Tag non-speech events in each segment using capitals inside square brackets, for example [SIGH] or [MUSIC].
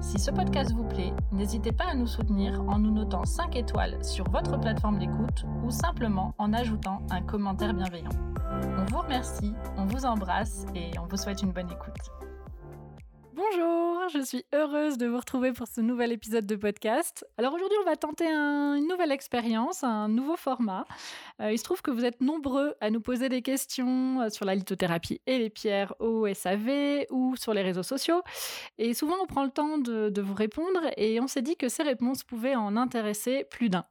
Si ce podcast vous plaît, n'hésitez pas à nous soutenir en nous notant 5 étoiles sur votre plateforme d'écoute ou simplement en ajoutant un commentaire bienveillant. On vous remercie, on vous embrasse et on vous souhaite une bonne écoute. Bonjour, je suis heureuse de vous retrouver pour ce nouvel épisode de podcast. Alors aujourd'hui, on va tenter une nouvelle expérience, un nouveau format. Euh, il se trouve que vous êtes nombreux à nous poser des questions euh, sur la lithothérapie et les pierres au SAV ou sur les réseaux sociaux. Et souvent, on prend le temps de, vous répondre et on s'est dit que ces réponses pouvaient en intéresser plus d'un.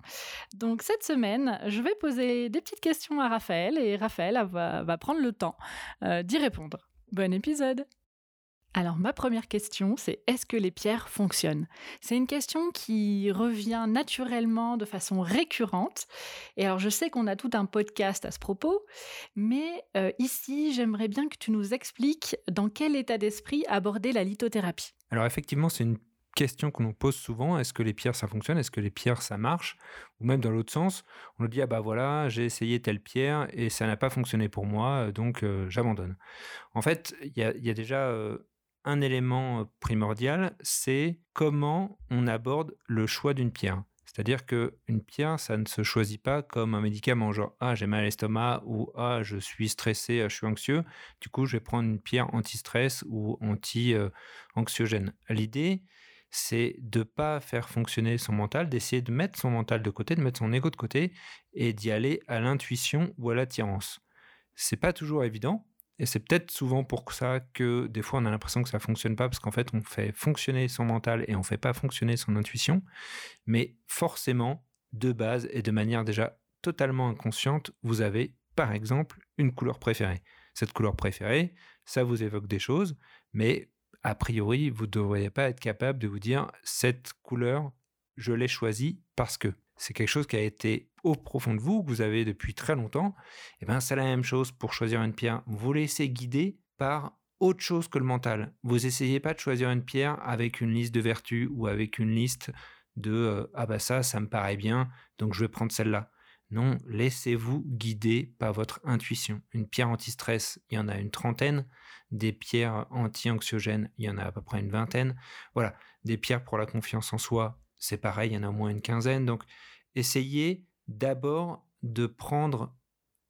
Donc cette semaine, je vais poser des petites questions à Raphaël et Raphaël va, prendre le temps euh, d'y répondre. Bon épisode alors ma première question, c'est est-ce que les pierres fonctionnent? C'est une question qui revient naturellement de façon récurrente. Et alors je sais qu'on a tout un podcast à ce propos, mais euh, ici j'aimerais bien que tu nous expliques dans quel état d'esprit aborder la lithothérapie. Alors effectivement, c'est une question qu'on nous pose souvent est-ce que les pierres ça fonctionne? Est-ce que les pierres ça marche? Ou même dans l'autre sens, on nous dit ah bah voilà, j'ai essayé telle pierre et ça n'a pas fonctionné pour moi, donc euh, j'abandonne. En fait, il y, a, déjà euh, un élément euh, primordial, c'est comment on aborde le choix d'une pierre. C'est-à-dire qu'une pierre, ça ne se choisit pas comme un médicament, genre ah j'ai mal à l'estomac ou ah je suis stressé, je suis anxieux. Du coup, je vais prendre une pierre anti-stress ou anti-anxiogène. L'idée, c'est de pas faire fonctionner son mental, d'essayer de mettre son mental de côté, de mettre son ego de côté et d'y aller à l'intuition ou à l'attirance. C'est pas toujours évident et c'est peut-être souvent pour ça que des fois on a l'impression que ça fonctionne pas parce qu'en fait on fait fonctionner son mental et on fait pas fonctionner son intuition. Mais forcément, de base et de manière déjà totalement inconsciente, vous avez par exemple une couleur préférée. Cette couleur préférée, ça vous évoque des choses, mais a priori, vous ne devriez pas être capable de vous dire cette couleur, je l'ai choisie parce que c'est quelque chose qui a été au profond de vous, que vous avez depuis très longtemps, et eh ben c'est la même chose pour choisir une pierre. Vous vous laissez guider par autre chose que le mental. Vous essayez pas de choisir une pierre avec une liste de vertus ou avec une liste de euh, ah bah ça, ça me paraît bien, donc je vais prendre celle-là. Non, laissez-vous guider par votre intuition. Une pierre anti-stress, il y en a une trentaine. Des pierres anti-anxiogènes, il y en a à peu près une vingtaine. Voilà, des pierres pour la confiance en soi, c'est pareil, il y en a au moins une quinzaine. Donc, essayez d'abord de prendre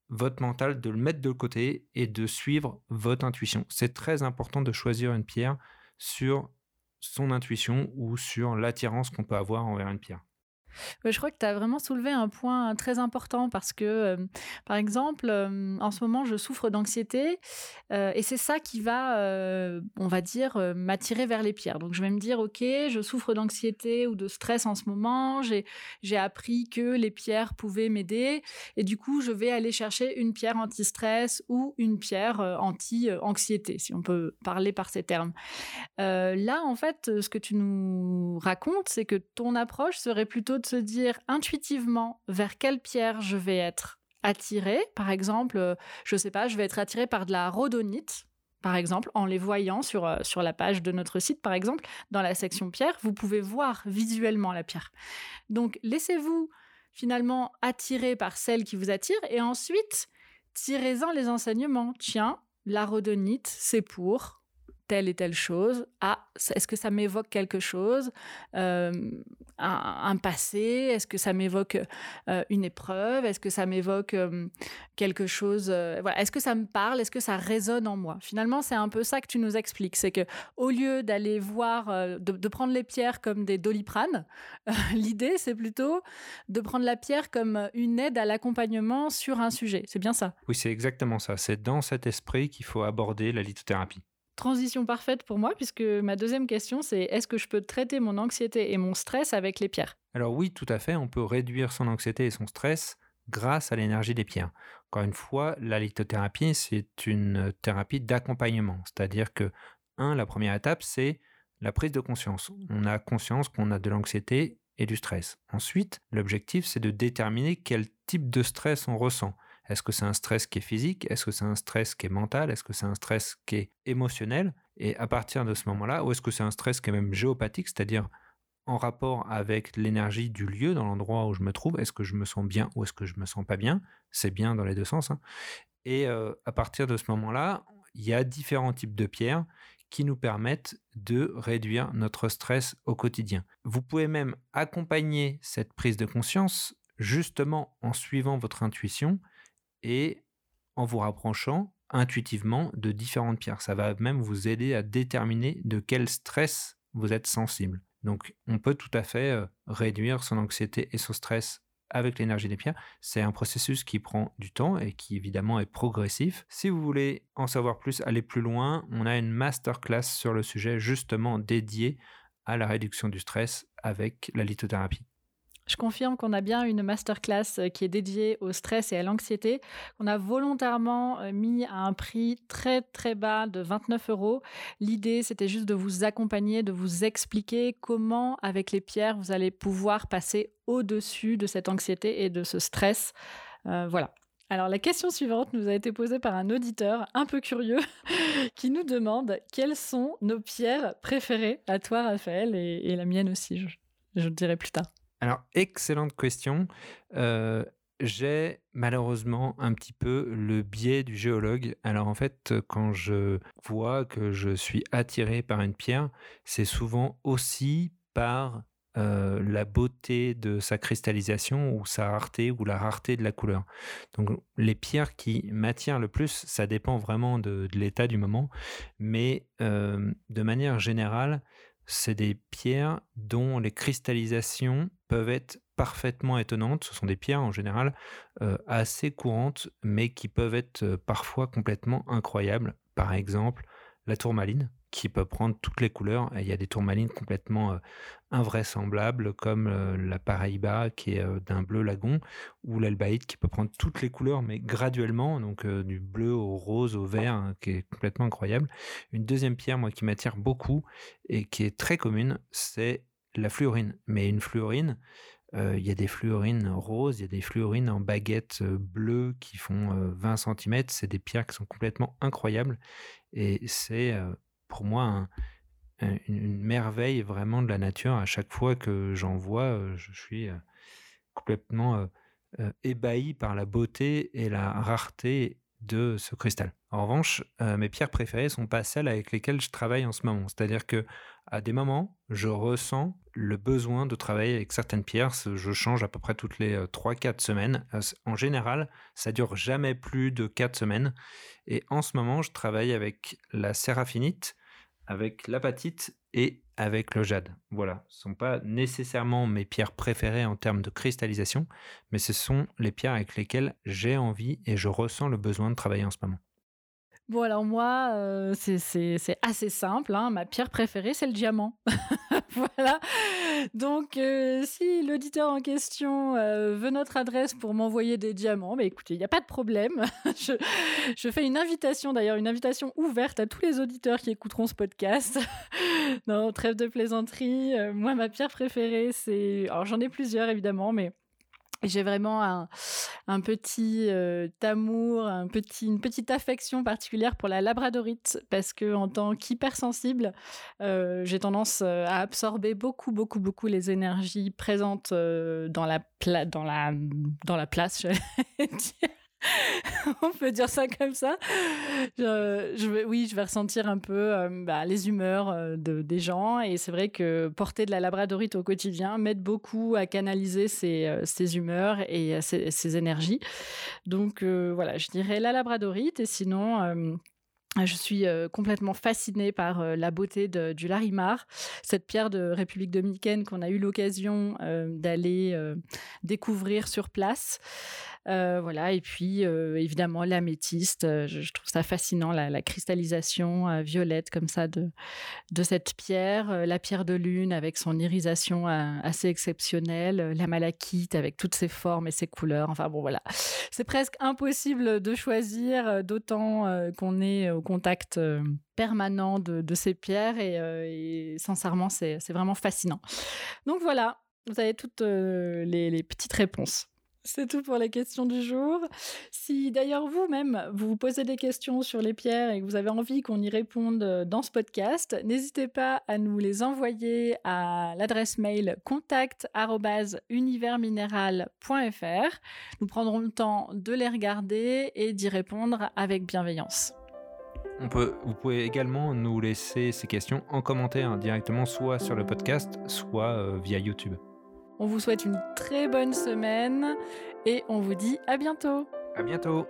votre mental, de le mettre de côté et de suivre votre intuition. C'est très important de choisir une pierre sur son intuition ou sur l'attirance qu'on peut avoir envers une pierre je crois que tu as vraiment soulevé un point très important parce que, euh, par exemple, euh, en ce moment, je souffre d'anxiété euh, et c'est ça qui va, on va dire, m'attirer vers les pierres. Donc, je vais me dire, OK, je souffre d'anxiété ou de stress en ce moment, j'ai appris que les pierres pouvaient m'aider et du coup, je vais aller chercher une pierre anti-stress ou une pierre anti-anxiété, si on peut parler par ces termes. là, en fait, ce que tu nous racontes, c'est que ton approche serait plutôt se dire intuitivement vers quelle pierre je vais être attiré. Par exemple, euh, je sais pas, je vais être attiré par de la rhodonite. Par exemple, en les voyant sur, euh, sur la page de notre site, par exemple, dans la section pierre, vous pouvez voir visuellement la pierre. Donc, laissez-vous finalement attirer par celle qui vous attire et ensuite tirez-en les enseignements. Tiens, la rhodonite, c'est pour telle et telle chose. Ah, est-ce que ça m'évoque quelque chose euh, un, passé? Est-ce que ça m'évoque euh, une épreuve? Est-ce que ça m'évoque euh, quelque chose Voilà. Est-ce que ça me parle? Est-ce que ça résonne en moi? Finalement, c'est un peu ça que tu nous expliques. C'est que au lieu d'aller voir, de, prendre les pierres comme des doliprane, [LAUGHS] l'idée c'est plutôt de prendre la pierre comme une aide à l'accompagnement sur un sujet. C'est bien ça? Oui, c'est exactement ça. C'est dans cet esprit qu'il faut aborder la lithothérapie. Transition parfaite pour moi, puisque ma deuxième question, c'est est-ce que je peux traiter mon anxiété et mon stress avec les pierres? Alors oui, tout à fait, on peut réduire son anxiété et son stress grâce à l'énergie des pierres. Encore une fois, la lithothérapie, c'est une thérapie d'accompagnement, c'est-à-dire que, un, la première étape, c'est la prise de conscience. On a conscience qu'on a de l'anxiété et du stress. Ensuite, l'objectif, c'est de déterminer quel type de stress on ressent. Est-ce que c'est un stress qui est physique? Est-ce que c'est un stress qui est mental? Est-ce que c'est un stress qui est émotionnel? Et à partir de ce moment-là, ou est-ce que c'est un stress qui est même géopathique, c'est-à-dire en rapport avec l'énergie du lieu dans l'endroit où je me trouve? Est-ce que je me sens bien ou est-ce que je me sens pas bien? C'est bien dans les deux sens. Hein. Et euh, à partir de ce moment-là, il y a différents types de pierres qui nous permettent de réduire notre stress au quotidien. Vous pouvez même accompagner cette prise de conscience justement en suivant votre intuition et en vous rapprochant intuitivement de différentes pierres. Ça va même vous aider à déterminer de quel stress vous êtes sensible. Donc on peut tout à fait euh, réduire son anxiété et son stress avec l'énergie des pierres. C'est un processus qui prend du temps et qui évidemment est progressif. Si vous voulez en savoir plus, aller plus loin, on a une masterclass sur le sujet justement dédiée à la réduction du stress avec la lithothérapie. Je confirme qu'on a bien une masterclass euh, qui est dédiée au stress et à l'anxiété, qu'on a volontairement euh, mis à un prix très très bas de 29 euros. L'idée, c'était juste de vous accompagner, de vous expliquer comment, avec les pierres, vous allez pouvoir passer au-dessus de cette anxiété et de ce stress. Euh, voilà. Alors la question suivante nous a été posée par un auditeur un peu curieux [LAUGHS] qui nous demande quelles sont nos pierres préférées à toi Raphaël et, la mienne aussi, je, je dirai plus tard. Alors, excellente question. Euh, j'ai malheureusement un petit peu le biais du géologue. Alors en fait, quand je vois que je suis attiré par une pierre, c'est souvent aussi par euh, la beauté de sa cristallisation ou sa rareté ou la rareté de la couleur. Donc les pierres qui m'attirent le plus, ça dépend vraiment de, l'état du moment, mais euh, de manière générale, c'est des pierres dont les cristallisations peuvent être parfaitement étonnantes. Ce sont des pierres en général euh, assez courantes, mais qui peuvent être euh, parfois complètement incroyables. Par exemple, la tourmaline, qui peut prendre toutes les couleurs. il y a des tourmalines complètement euh, invraisemblables, comme euh, la Paraíba, qui est euh, d'un bleu lagon, ou l'albaïde, qui peut prendre toutes les couleurs, mais graduellement, donc du bleu au rose, au vert, hein, qui est complètement incroyable. Une deuxième pierre, moi, qui m'attire beaucoup et qui est très commune, c'est la fluorine. Mais une fluorine, il y a des fluorines roses, il y a des fluorines en baguettes bleues qui font 20 cm. C'est des pierres qui sont complètement incroyables. Et c'est pour moi une merveille vraiment de la nature. À chaque fois que j'en vois, euh, je suis euh, complètement euh, ébahi par la beauté et la rareté de ce cristal. En revanche, mes pierres préférées sont pas celles avec lesquelles je travaille en ce moment. C'est-à-dire que à des moments, je ressens le besoin de travailler avec certaines pierres. Je change à peu près toutes les 3-4 semaines. En général, ça dure jamais plus de 4 semaines. Et en ce moment, je travaille avec la séraphinite, avec l'apatite et avec le jade. Voilà, ce ne sont pas nécessairement mes pierres préférées en termes de cristallisation, mais ce sont les pierres avec lesquelles j'ai envie et je ressens le besoin de travailler en ce moment. Bon, alors moi, euh, c'est assez simple. Hein. Ma pierre préférée, c'est le diamant. [LAUGHS] voilà. Donc, euh, si l'auditeur en question euh, veut notre adresse pour m'envoyer des diamants, bah, écoutez, il n'y a pas de problème. [LAUGHS] je, je, fais une invitation, d'ailleurs, une invitation ouverte à tous les auditeurs qui écouteront ce podcast. [LAUGHS] non, trêve de plaisanterie. moi, ma pierre préférée, c'est... Alors, j'en ai plusieurs, évidemment, mais j'ai vraiment un, petit euh, amour, une petite affection particulière pour la labradorite parce que en tant qu'hypersensible, euh, j'ai tendance euh, à absorber beaucoup, beaucoup, beaucoup les énergies présentes dans la, dans la, dans la place. [LAUGHS] [LAUGHS] on peut dire ça comme ça. Je, vais, oui, je vais ressentir un peu euh, bah, les humeurs euh, de, des gens. Et c'est vrai que porter de la labradorite au quotidien m'aide beaucoup à canaliser ces, euh, humeurs et ces, énergies. Donc voilà, je dirais la labradorite. Et sinon... Je suis complètement fascinée par la beauté de, du Larimar, cette pierre de République dominicaine qu'on a eu l'occasion d'aller découvrir sur place. Euh, voilà, et puis euh, évidemment l'améthyste, euh, je, trouve ça fascinant, la, cristallisation violette comme ça de, cette pierre, la pierre de lune avec son irisation assez exceptionnelle, la malachite avec toutes ses formes et ses couleurs. Enfin bon, voilà, c'est presque impossible de choisir, d'autant qu'on est au contact permanent de, ces pierres et sincèrement, c'est vraiment fascinant. Donc voilà, Vous avez toutes les petites réponses. C'est tout pour les questions du jour. Si d'ailleurs vous-même, vous posez des questions sur les pierres et que vous avez envie qu'on y réponde euh, dans ce podcast, n'hésitez pas à nous les envoyer à l'adresse mail contact.universminéral.fr. Nous prendrons le temps de les regarder et d'y répondre avec bienveillance. On peut, vous pouvez également nous laisser ces questions en commentaire directement, soit sur le podcast, soit euh, via YouTube. On vous souhaite une très bonne semaine et on vous dit à bientôt. À bientôt.